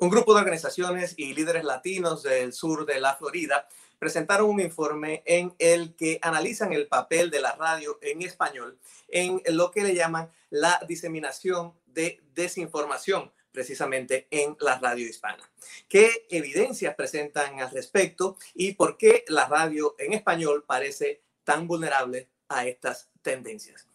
Un grupo de organizaciones y líderes latinos del sur de la Florida presentaron un informe en el que analizan el papel de la radio en español en lo que le llaman la diseminación de desinformación precisamente en la radio hispana. ¿Qué evidencias presentan al respecto y por qué la radio en español parece tan vulnerable a estas tendencias?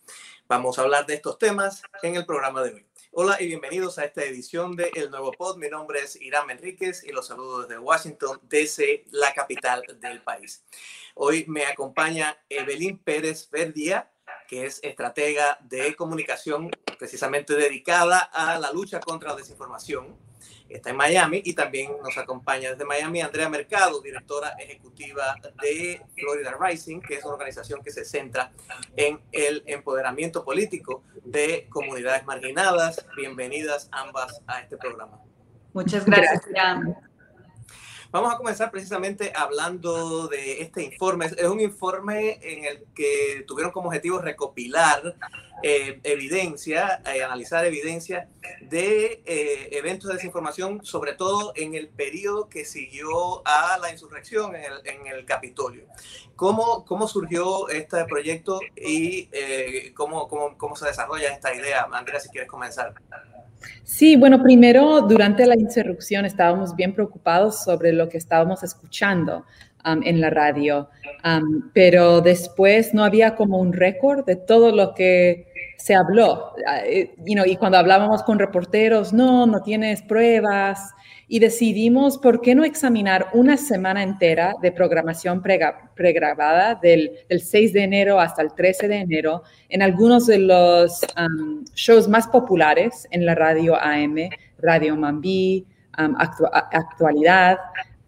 Vamos a hablar de estos temas en el programa de hoy. Hola y bienvenidos a esta edición de El Nuevo Pod. Mi nombre es Irán Enríquez y los saludo desde Washington, desde la capital del país. Hoy me acompaña Evelyn Pérez Verdía, que es estratega de comunicación precisamente dedicada a la lucha contra la desinformación está en Miami y también nos acompaña desde Miami Andrea Mercado, directora ejecutiva de Florida Rising, que es una organización que se centra en el empoderamiento político de comunidades marginadas. Bienvenidas ambas a este programa. Muchas gracias. Vamos a comenzar precisamente hablando de este informe. Es un informe en el que tuvieron como objetivo recopilar eh, evidencia, eh, analizar evidencia de eh, eventos de desinformación, sobre todo en el periodo que siguió a la insurrección en el, en el Capitolio. ¿Cómo, ¿Cómo surgió este proyecto y cómo, cómo, cómo se desarrolla esta idea? Andrea, si quieres comenzar. Sí, bueno, primero durante la insurrección estábamos bien preocupados sobre lo que estábamos escuchando um, en la radio, um, pero después no había como un récord de todo lo que se habló. Uh, y cuando hablábamos con reporteros, no, no tienes pruebas, y decidimos por qué no examinar una semana entera de programación pregrabada del, 6 de enero hasta el 13 de enero en algunos de los um, shows más populares en la radio AM, Radio Mambí, um, Actualidad,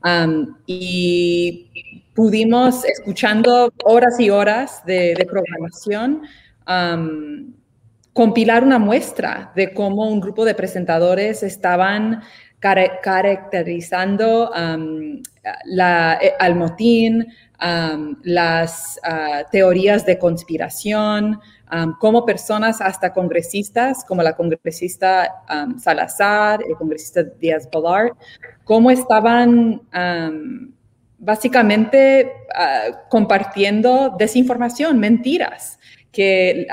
um, y pudimos, escuchando horas y horas de programación, compilar una muestra de cómo un grupo de presentadores estaban caracterizando um, la, eh, al motín, las uh, teorías de conspiración, como personas hasta congresistas, como la congresista Salazar, el congresista Díaz Balart, cómo estaban básicamente uh, compartiendo desinformación, mentiras que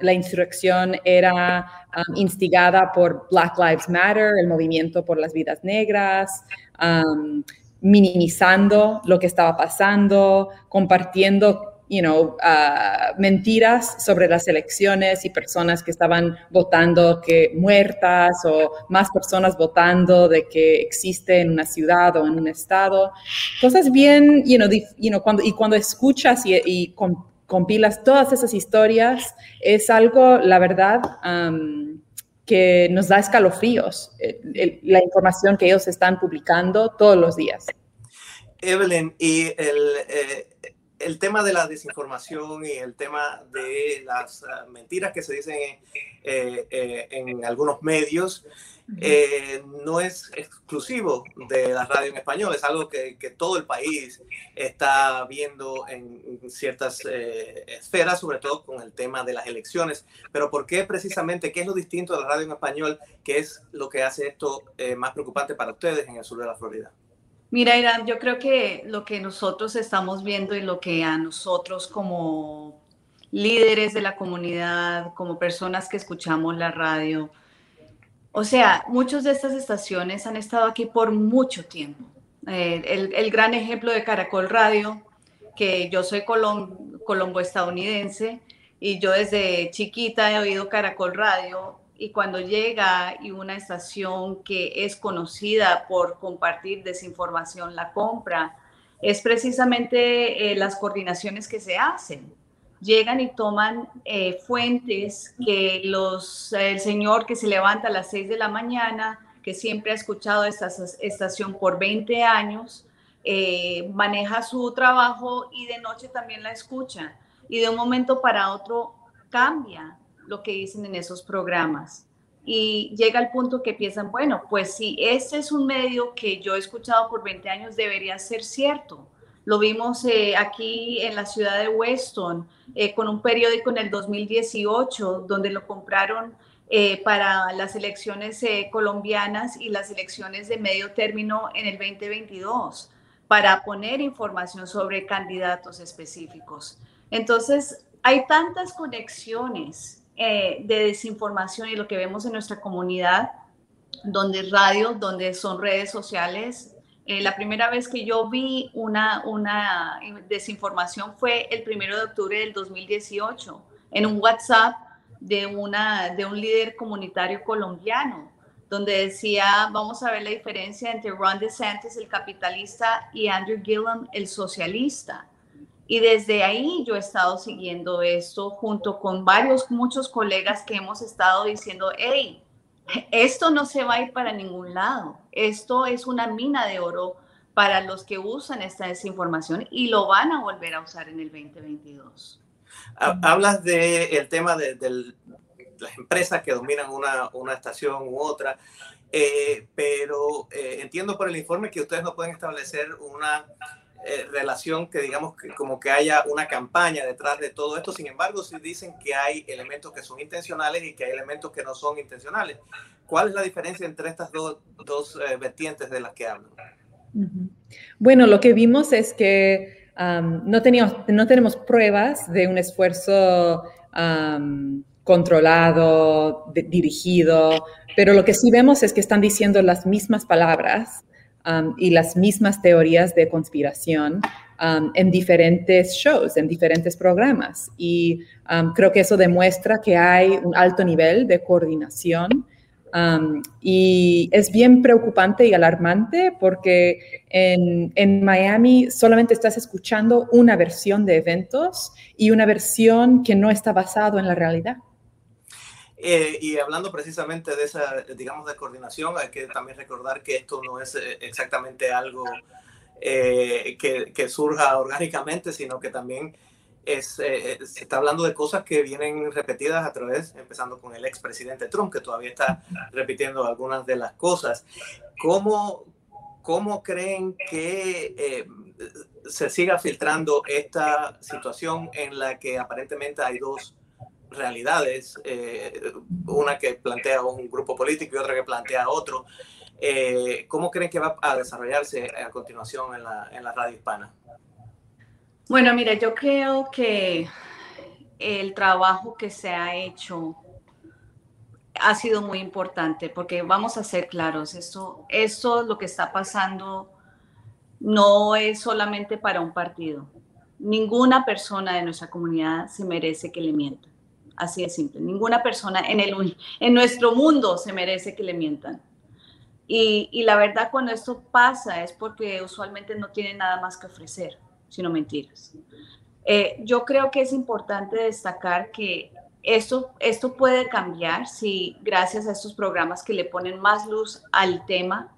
la insurrección era instigada por Black Lives Matter, el movimiento por las vidas negras, minimizando lo que estaba pasando, compartiendo you know, uh, mentiras sobre las elecciones y personas que estaban votando que muertas o más personas votando de que existe en una ciudad o en un estado. Cosas bien, you know, you know cuando, y cuando escuchas y, y compilas todas esas historias, es algo, la verdad, que nos da escalofríos, eh, la información que ellos están publicando todos los días. Evelyn, y el, eh, el tema de la desinformación y el tema de las ah, mentiras que se dicen eh, en algunos medios, eh, no es exclusivo de la radio en español, es algo que, todo el país está viendo en ciertas eh, esferas, sobre todo con el tema de las elecciones. Pero ¿por qué precisamente, qué es lo distinto de la radio en español, qué es lo que hace esto eh, más preocupante para ustedes en el sur de la Florida? Mira, Irán, yo creo que lo que nosotros estamos viendo y lo que a nosotros como líderes de la comunidad, como personas que escuchamos la radio, o sea, muchas de estas estaciones han estado aquí por mucho tiempo. Eh, el, gran ejemplo de Caracol Radio, que yo soy colombo estadounidense y yo desde chiquita he oído Caracol Radio y cuando llega y una estación que es conocida por compartir desinformación la compra, es precisamente eh, las coordinaciones que se hacen llegan y toman eh, fuentes que los, el señor que se levanta a las 6 de la mañana, que siempre ha escuchado esta estación por 20 años, eh, maneja su trabajo y de noche también la escucha. Y de un momento para otro cambia lo que dicen en esos programas. Y llega al punto que piensan, bueno, pues si este es un medio que yo he escuchado por 20 años, debería ser cierto lo vimos eh, aquí en la ciudad de Weston eh, con un periódico en el 2018 donde lo compraron eh, para las elecciones eh, colombianas y las elecciones de medio término en el 2022, para poner información sobre candidatos específicos. Entonces, hay tantas conexiones eh, de desinformación y lo que vemos en nuestra comunidad, donde radio, donde son redes sociales. la primera vez que yo vi una, una desinformación fue el primero de octubre del 2018 en un WhatsApp de, una, de un líder comunitario colombiano, donde decía, vamos a ver la diferencia entre Ron DeSantis, el capitalista, y Andrew Gillum, el socialista. Y desde ahí yo he estado siguiendo esto junto con varios, muchos colegas que hemos estado diciendo, hey, esto no se va a ir para ningún lado. Esto es una mina de oro para los que usan esta desinformación y lo van a volver a usar en el 2022. Hablas del el tema de, las empresas que dominan una, una estación u otra, eh, pero eh, entiendo por el informe que ustedes no pueden establecer una eh, relación que digamos que como que haya una campaña detrás de todo esto. Sin embargo, sí dicen que hay elementos que son intencionales y que hay elementos que no son intencionales. ¿Cuál es la diferencia entre estas dos, dos vertientes de las que hablan? Bueno, lo que vimos es que no, teníamos, no tenemos pruebas de un esfuerzo controlado, dirigido, pero lo que sí vemos es que están diciendo las mismas palabras y las mismas teorías de conspiración en diferentes shows, en diferentes programas. Y creo que eso demuestra que hay un alto nivel de coordinación y es bien preocupante y alarmante porque en, en, Miami solamente estás escuchando una versión de eventos y una versión que no está basado en la realidad. Eh, y hablando precisamente de esa, digamos, de coordinación, hay que también recordar que esto no es eh, exactamente algo eh, que, que, surja orgánicamente, sino que también es, eh, se está hablando de cosas que vienen repetidas a través, empezando con el expresidente Trump, que todavía está repitiendo algunas de las cosas. ¿Cómo, cómo creen que eh, se siga filtrando esta situación en la que aparentemente hay dos realidades, eh, una que plantea un grupo político y otra que plantea otro? ¿Cómo creen que va a desarrollarse a continuación en la, en radio hispana? Bueno, mira, yo creo que el trabajo que se ha hecho ha sido muy importante porque vamos a ser claros, esto, esto lo que está pasando no es solamente para un partido. Ninguna persona de nuestra comunidad se merece que le mientan. Así de simple. Ninguna persona en, el, en nuestro mundo se merece que le mientan. Y, y la verdad, cuando esto pasa es porque usualmente no tiene nada más que ofrecer sino mentiras. Eh, yo creo que es importante destacar que esto, esto puede cambiar si gracias a estos programas que le ponen más luz al tema,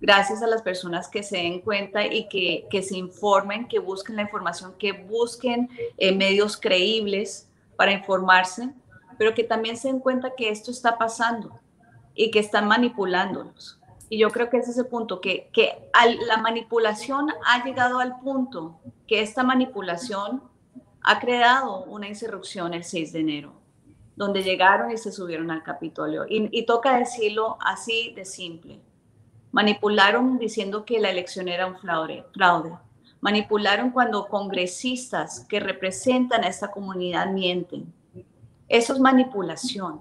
gracias a las personas que se den cuenta y que, que se informen, que busquen la información, que busquen eh, medios creíbles para informarse, pero que también se den cuenta que esto está pasando y que están manipulándolos. Y yo creo que ese es el punto, que, que la manipulación ha llegado al punto que esta manipulación ha creado una insurrección el 6 de enero, donde llegaron y se subieron al Capitolio. Y, y toca decirlo así de simple. Manipularon diciendo que la elección era un fraude. Manipularon cuando congresistas que representan a esta comunidad mienten. Eso es manipulación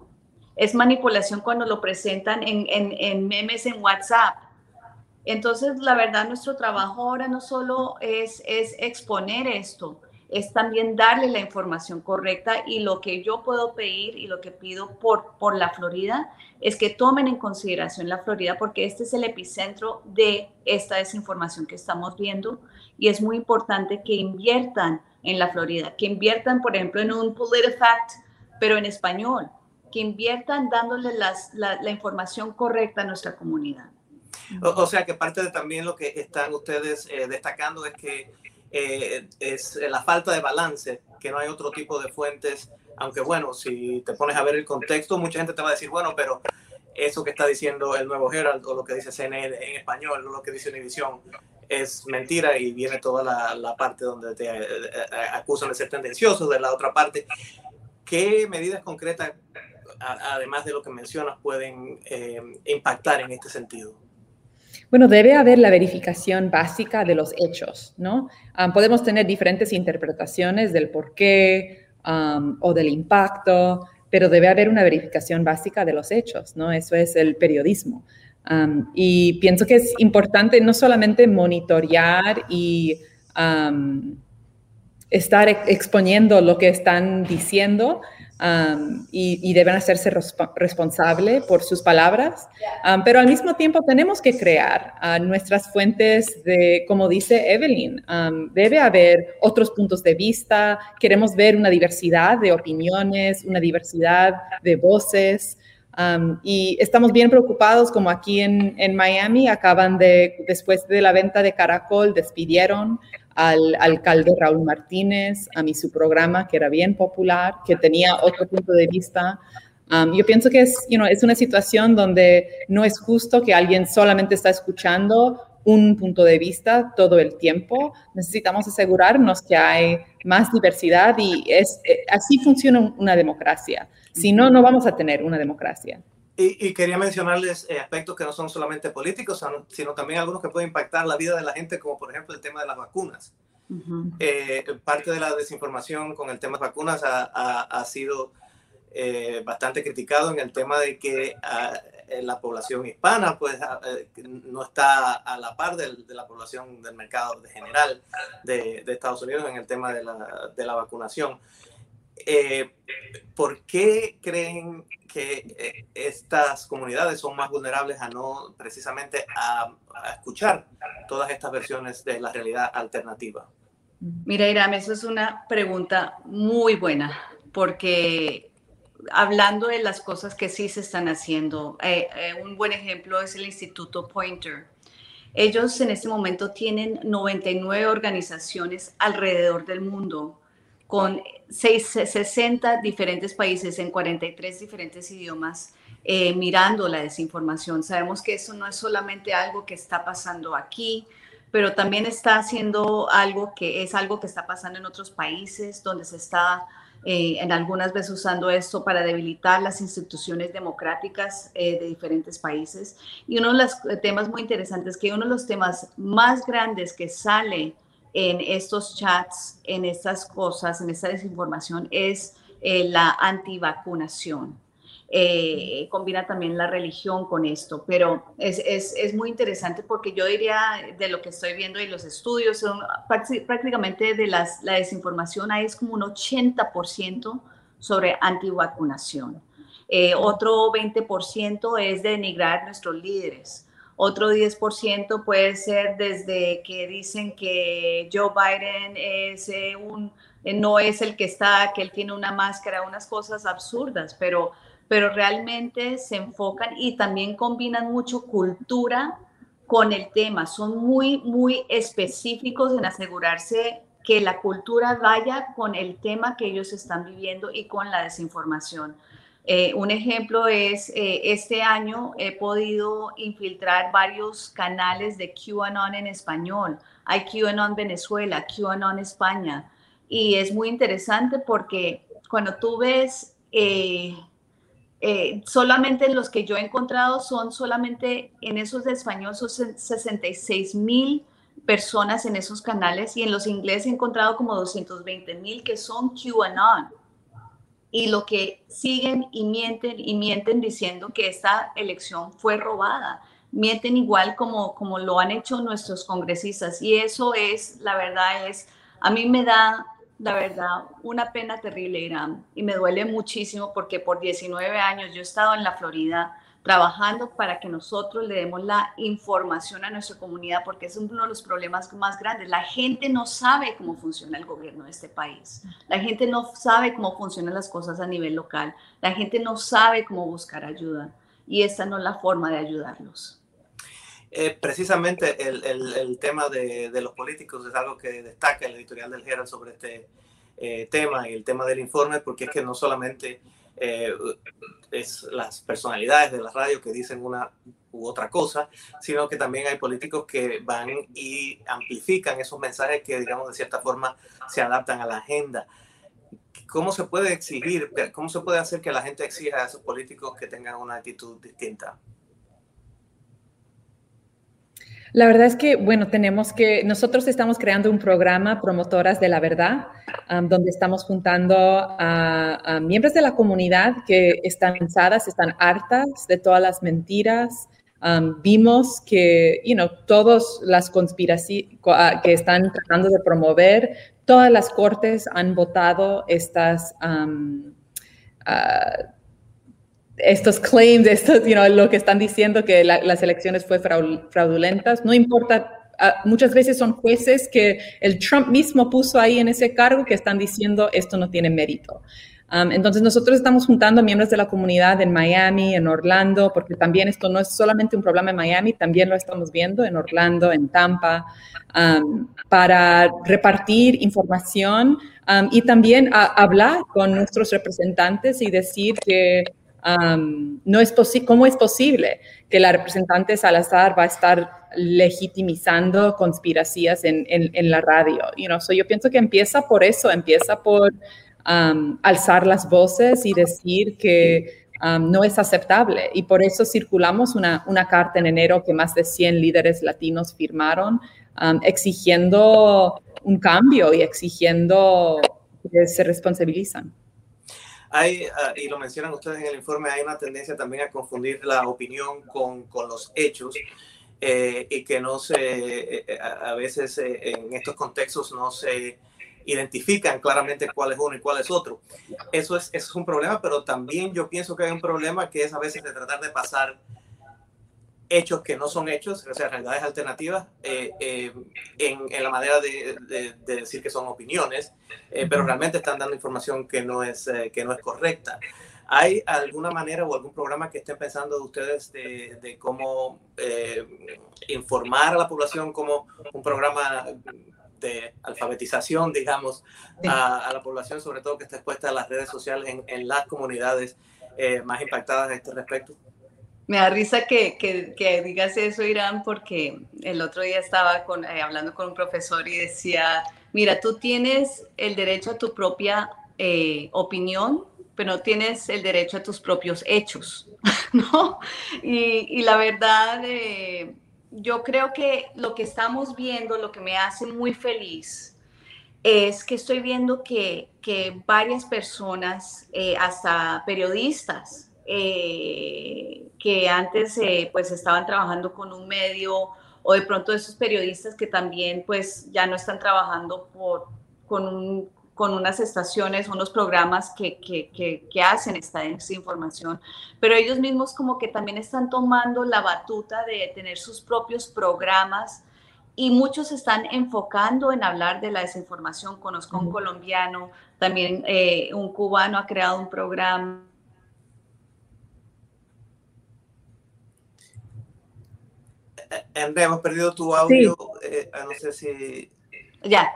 es manipulación cuando lo presentan en, memes en WhatsApp. Entonces, la verdad, nuestro trabajo ahora no solo es, es exponer esto, es también darle la información correcta y lo que yo puedo pedir y lo que pido por, por la Florida es que tomen en consideración la Florida porque este es el epicentro de esta desinformación que estamos viendo y es muy importante que inviertan en la Florida, que inviertan, por ejemplo, en un PolitiFact, pero en español, que inviertan dándole la, información correcta a nuestra comunidad. O, sea que parte de también lo que están ustedes eh, destacando es que eh, es la falta de balance, que no hay otro tipo de fuentes, aunque bueno, si te pones a ver el contexto, mucha gente te va a decir, bueno, pero eso que está diciendo el nuevo Herald o lo que dice CNN en español o lo que dice Univision es mentira y viene toda la, la parte donde te eh, acusan de ser tendencioso de la otra parte. ¿Qué medidas concretas además de lo que mencionas, pueden eh, impactar en este sentido? Bueno, debe haber la verificación básica de los hechos, ¿no? Ah, podemos tener diferentes interpretaciones del por qué o del impacto, pero debe haber una verificación básica de los hechos, ¿no? Eso es el periodismo. Y pienso que es importante no solamente monitorear y estar exponiendo lo que están diciendo, y, deben hacerse responsable por sus palabras, pero al mismo tiempo tenemos que crear nuestras fuentes de, como dice Evelyn, debe haber otros puntos de vista, queremos ver una diversidad de opiniones, una diversidad de voces. Y estamos bien preocupados, como aquí en, en, Miami, acaban de, después de la venta de Caracol, despidieron al alcalde Raúl Martínez, a mí su programa, que era bien popular, que tenía otro punto de vista. Um, yo pienso que es, you es una situación donde no es justo que alguien solamente está escuchando un punto de vista todo el tiempo. Necesitamos asegurarnos que hay más diversidad y es, eh, así funciona una democracia. Si no, no vamos a tener una democracia. Y, quería mencionarles eh, aspectos que no son solamente políticos, sino también algunos que pueden impactar la vida de la gente, como por ejemplo el tema de las vacunas. Eh, parte de la desinformación con el tema de vacunas ha, ha, sido eh, bastante criticado en el tema de que ah, la población hispana pues ah, no está a la par de, la población del mercado de general de, de, Estados Unidos en el tema de la, de la vacunación. ¿Por qué creen que eh, estas comunidades son más vulnerables a no precisamente a, escuchar todas estas versiones de la realidad alternativa? Mira, Iram, eso es una pregunta muy buena, porque hablando de las cosas que sí se están haciendo, eh, eh, un buen ejemplo es el Instituto Pointer. Ellos en este momento tienen 99 organizaciones alrededor del mundo con 60 diferentes países en 43 diferentes idiomas eh, mirando la desinformación. Sabemos que eso no es solamente algo que está pasando aquí, pero también está haciendo algo que es algo que está pasando en otros países donde se está eh, en algunas veces usando esto para debilitar las instituciones democráticas eh, de diferentes países. Y uno de los temas muy interesantes, que uno de los temas más grandes que sale en estos chats, en estas cosas, en esta desinformación, es eh, la antivacunación. Eh, combina también la religión con esto, pero es, es, es, muy interesante porque yo diría de lo que estoy viendo y los estudios, son prácticamente de las, la desinformación ahí es como un 80% sobre antivacunación. Eh, otro 20% es denigrar nuestros líderes. Otro 10% puede ser desde que dicen que Joe Biden es eh, un, eh, no es el que está, que él tiene una máscara, unas cosas absurdas, pero, pero realmente se enfocan y también combinan mucho cultura con el tema. Son muy, muy específicos en asegurarse que la cultura vaya con el tema que ellos están viviendo y con la desinformación. Eh, un ejemplo es, eh, este año he podido infiltrar varios canales de QAnon en español. Hay QAnon Venezuela, QAnon España. Y es muy interesante porque cuando tú ves, eh, solamente los que yo he encontrado son solamente en esos de español, son 66 mil personas en esos canales y en los ingleses he encontrado como 220 mil que son QAnon y lo que siguen y mienten y mienten diciendo que esta elección fue robada. Mienten igual como, como lo han hecho nuestros congresistas y eso es, la verdad es, a mí me da, la verdad, una pena terrible, Irán, y me duele muchísimo porque por 19 años yo he estado en la Florida trabajando para que nosotros le demos la información a nuestra comunidad, porque es uno de los problemas más grandes. La gente no sabe cómo funciona el gobierno de este país. La gente no sabe cómo funcionan las cosas a nivel local. La gente no sabe cómo buscar ayuda. Y esta no es la forma de ayudarlos. Eh, precisamente el, tema de, de, los políticos es algo que destaca el editorial del Herald sobre este eh, tema y el tema del informe, porque es que no solamente eh, es las personalidades de la radio que dicen una u otra cosa, sino que también hay políticos que van y amplifican esos mensajes que, digamos, de cierta forma se adaptan a la agenda. cómo se puede exigir, cómo se puede hacer que la gente exija a esos políticos que tengan una actitud distinta. La verdad es que, bueno, tenemos que, nosotros estamos creando un programa Promotoras de la Verdad, donde estamos juntando a, miembros de la comunidad que están cansadas, están hartas de todas las mentiras. vimos que, you know, todas las conspiraciones ah, que están tratando de promover, todas las cortes han votado estas... Ah, estos claims, estos, you know, lo que están diciendo que las elecciones fue fraudulentas, no importa, ah, muchas veces son jueces que el Trump mismo puso ahí en ese cargo que están diciendo esto no tiene mérito. Um, entonces nosotros estamos juntando miembros de la comunidad en Miami, en Orlando, porque también esto no es solamente un problema en Miami, también lo estamos viendo en Orlando, en Tampa, um, para repartir información um, y también hablar con nuestros representantes y decir que no es ¿Cómo es posible que la representante Salazar va a estar legitimizando conspiraciones en, en, la radio? You know, yo pienso que empieza por eso, empieza por alzar las voces y decir que no es aceptable. Y por eso circulamos una, una, carta en enero que más de 100 líderes latinos firmaron exigiendo un cambio y exigiendo que se responsabilizan. Hay, ah, y lo mencionan ustedes en el informe, hay una tendencia también a confundir la opinión con, con los hechos eh, y que no se, eh, eh, a veces en estos contextos no se identifican claramente cuál es uno y cuál es otro. Eso es, eso es un problema, pero también yo pienso que hay un problema que es a veces de tratar de pasar hechos que no son hechos, o sea, realidades alternativas, eh, eh, en, en, la manera de, de, decir que son opiniones, eh, pero realmente están dando información que no es, que no es correcta. ¿Hay alguna manera o algún programa que estén pensando de ustedes de, de cómo informar a la población como un programa de alfabetización, digamos, a, a, la población, sobre todo que está expuesta a las redes sociales en, en las comunidades más impactadas a este respecto? Me da risa que, que, digas eso, Irán, porque el otro día estaba con, eh, hablando con un profesor y decía, mira, tú tienes el derecho a tu propia eh, opinión, pero no tienes el derecho a tus propios hechos, ¿no? Y, la verdad, eh, yo creo que lo que estamos viendo, lo que me hace muy feliz, es que estoy viendo que, que varias personas, hasta periodistas, eh, que antes eh, pues estaban trabajando con un medio o de pronto esos periodistas que también pues ya no están trabajando por, con, con unas estaciones, unos programas que, que, que, hacen esta, esta, información, pero ellos mismos como que también están tomando la batuta de tener sus propios programas y muchos están enfocando en hablar de la desinformación. Conozco un colombiano, también eh, un cubano ha creado un programa Andrea, hemos perdido tu audio. Eh, no sé si. Ya.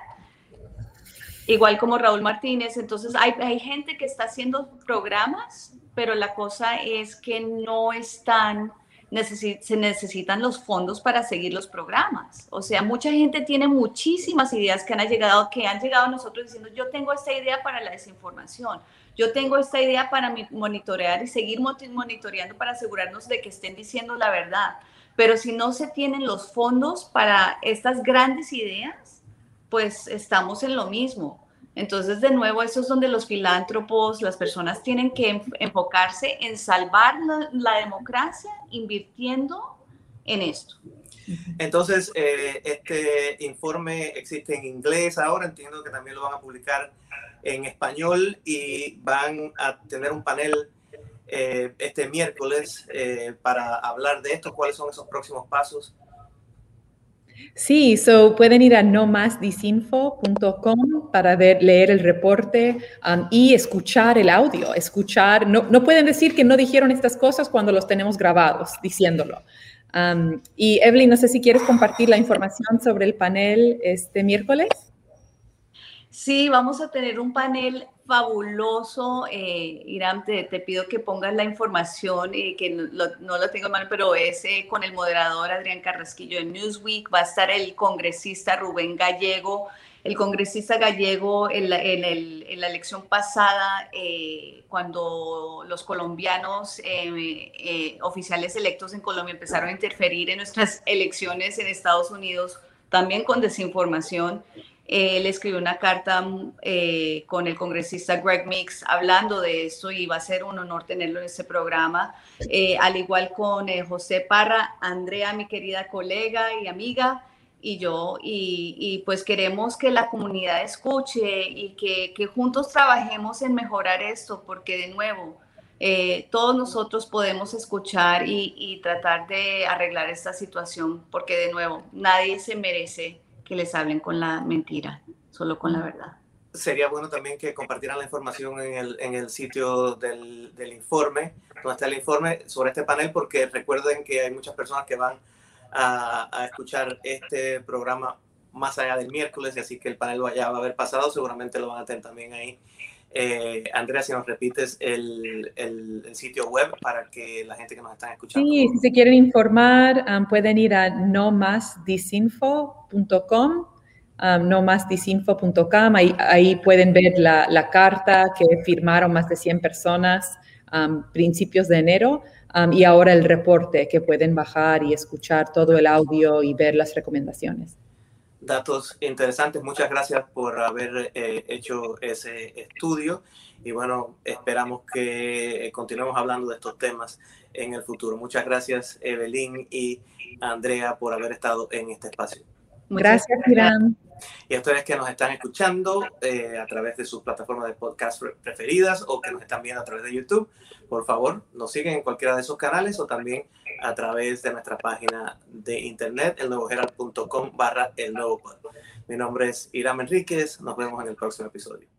Igual como Raúl Martínez. Entonces, hay, hay gente que está haciendo programas, pero la cosa es que no están. se necesitan los fondos para seguir los programas. O sea, mucha gente tiene muchísimas ideas que han llegado, que han llegado a nosotros diciendo, yo tengo esta idea para la desinformación, yo tengo esta idea para monitorear y seguir monitoreando para asegurarnos de que estén diciendo la verdad. Pero si no se tienen los fondos para estas grandes ideas, pues estamos en lo mismo. Entonces, de nuevo, eso es donde los filántropos, las personas tienen que enfocarse en salvar la, democracia invirtiendo en esto. Entonces, eh, este informe existe en inglés ahora, entiendo que también lo van a publicar en español y van a tener un panel eh, este miércoles eh, para hablar de esto, cuáles son esos próximos pasos. Sí, so pueden ir a nomasdisinfo.com para ver, leer el reporte um, y escuchar el audio, escuchar, no, no, pueden decir que no dijeron estas cosas cuando los tenemos grabados diciéndolo. Um, y Evelyn, no sé si quieres compartir la información sobre el panel este miércoles. Sí, vamos a tener un panel fabuloso. Eh, Irán, te, pido que pongas la información, eh, que no lo, tengo mal, pero es eh, con el moderador Adrián Carrasquillo de Newsweek. Va a estar el congresista Rubén Gallego. El congresista gallego en la, elección pasada, eh, cuando los colombianos, oficiales electos en Colombia, empezaron a interferir en nuestras elecciones en Estados Unidos, también con desinformación, él escribió una carta eh, con el congresista Greg Mix hablando de esto y va a ser un honor tenerlo en este programa, eh, al igual con eh, José Parra, Andrea, mi querida colega y amiga, y yo, y, pues queremos que la comunidad escuche y que, juntos trabajemos en mejorar esto, porque de nuevo, todos nosotros podemos escuchar y tratar de arreglar esta situación, porque de nuevo, nadie se merece que les hablen con la mentira, solo con la verdad. Sería bueno también que compartieran la información en el, en el sitio del, del, informe, donde está el informe sobre este panel, porque recuerden que hay muchas personas que van a, a escuchar este programa más allá del miércoles, y así que el panel ya va a haber pasado, seguramente lo van a tener también ahí. Eh, Andrea, si nos repites el, sitio web para que la gente que nos está escuchando. Sí, si se quieren informar, um, pueden ir a nomasdisinfo.com, um, ahí, ahí pueden ver la, la, carta que firmaron más de 100 personas um, principios de enero um, y ahora el reporte que pueden bajar y escuchar todo el audio y ver las recomendaciones datos interesantes. Muchas gracias por haber eh, hecho ese estudio y bueno, esperamos que continuemos hablando de estos temas en el futuro. Muchas gracias Evelyn y Andrea por haber estado en este espacio. Gracias, Irán. Y a ustedes que nos están escuchando eh, a través de sus plataformas de podcast preferidas o que nos están viendo a través de YouTube, por favor, nos siguen en cualquiera de esos canales o también a través de nuestra página de internet, elnuevoherald.com barra el nuevo Mi nombre es Irán Enríquez. Nos vemos en el próximo episodio.